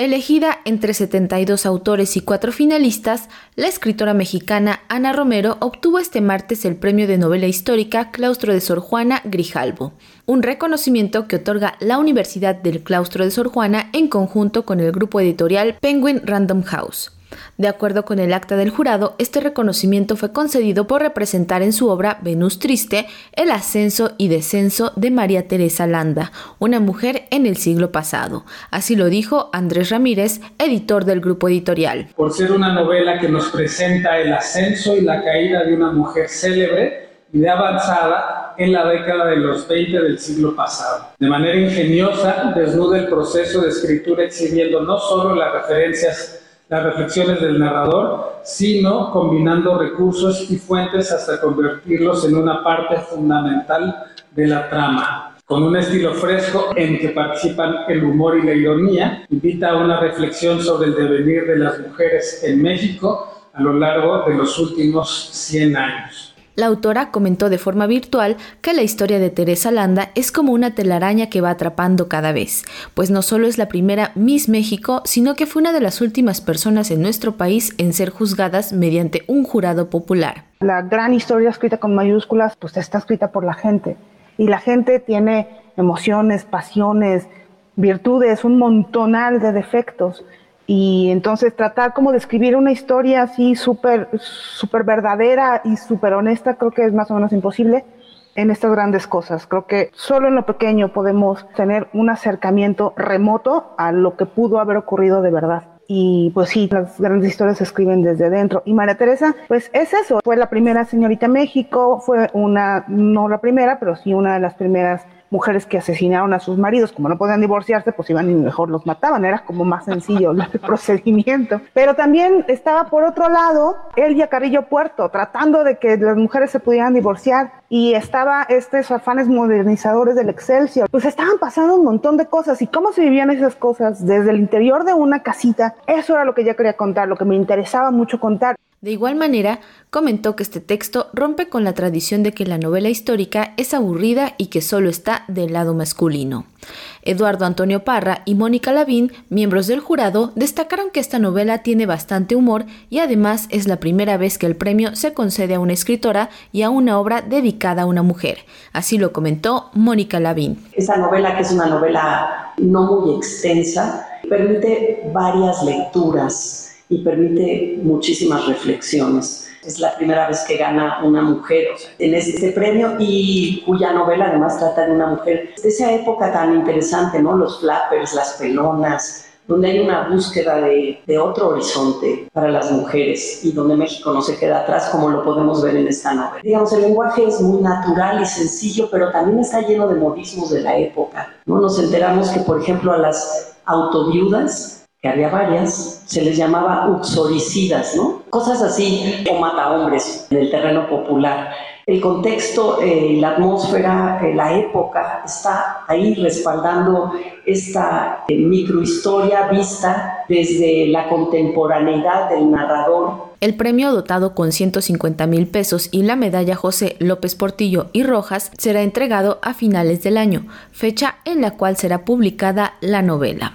Elegida entre 72 autores y cuatro finalistas, la escritora mexicana Ana Romero obtuvo este martes el premio de novela histórica Claustro de Sor Juana Grijalbo, un reconocimiento que otorga la Universidad del Claustro de Sor Juana en conjunto con el grupo editorial Penguin Random House. De acuerdo con el acta del jurado, este reconocimiento fue concedido por representar en su obra Venus Triste el ascenso y descenso de María Teresa Landa, una mujer en el siglo pasado. Así lo dijo Andrés Ramírez, editor del grupo editorial. Por ser una novela que nos presenta el ascenso y la caída de una mujer célebre, y de avanzada en la década de los 20 del siglo pasado. De manera ingeniosa, desnuda el proceso de escritura exhibiendo no solo las referencias las reflexiones del narrador, sino combinando recursos y fuentes hasta convertirlos en una parte fundamental de la trama. Con un estilo fresco en que participan el humor y la ironía, invita a una reflexión sobre el devenir de las mujeres en México a lo largo de los últimos 100 años. La autora comentó de forma virtual que la historia de Teresa Landa es como una telaraña que va atrapando cada vez, pues no solo es la primera Miss México, sino que fue una de las últimas personas en nuestro país en ser juzgadas mediante un jurado popular. La gran historia escrita con mayúsculas, pues está escrita por la gente, y la gente tiene emociones, pasiones, virtudes, un montonal de defectos. Y entonces tratar como de escribir una historia así súper súper verdadera y súper honesta creo que es más o menos imposible en estas grandes cosas. Creo que solo en lo pequeño podemos tener un acercamiento remoto a lo que pudo haber ocurrido de verdad. Y pues sí, las grandes historias se escriben desde dentro. Y María Teresa, pues es eso. Fue la primera señorita México, fue una, no la primera, pero sí una de las primeras mujeres que asesinaron a sus maridos, como no podían divorciarse, pues iban y mejor los mataban, era como más sencillo el procedimiento. Pero también estaba por otro lado Elvia Carrillo Puerto, tratando de que las mujeres se pudieran divorciar, y estaba estos afanes modernizadores del Excelsior. Pues estaban pasando un montón de cosas, y cómo se vivían esas cosas desde el interior de una casita, eso era lo que yo quería contar, lo que me interesaba mucho contar. De igual manera, comentó que este texto rompe con la tradición de que la novela histórica es aburrida y que solo está del lado masculino. Eduardo Antonio Parra y Mónica Lavín, miembros del jurado, destacaron que esta novela tiene bastante humor y además es la primera vez que el premio se concede a una escritora y a una obra dedicada a una mujer. Así lo comentó Mónica Lavín. Esta novela, que es una novela no muy extensa, permite varias lecturas y permite muchísimas reflexiones. Es la primera vez que gana una mujer en este premio y cuya novela además trata de una mujer de esa época tan interesante, ¿no? Los flappers, las pelonas, donde hay una búsqueda de, de, otro horizonte para las mujeres y donde México no se queda atrás como lo podemos ver en esta novela. Digamos, el lenguaje es muy natural y sencillo, pero también está lleno de modismos de la época. ¿no? Nos enteramos que, por ejemplo, a las autoviudas que había varias, se les llamaba uxoricidas, ¿no? Cosas así, o matahombres en el terreno popular. El contexto, eh, la atmósfera, eh, la época está ahí respaldando esta eh, microhistoria vista desde la contemporaneidad del narrador. El premio dotado con 150 mil pesos y la medalla José López Portillo y Rojas será entregado a finales del año, fecha en la cual será publicada la novela.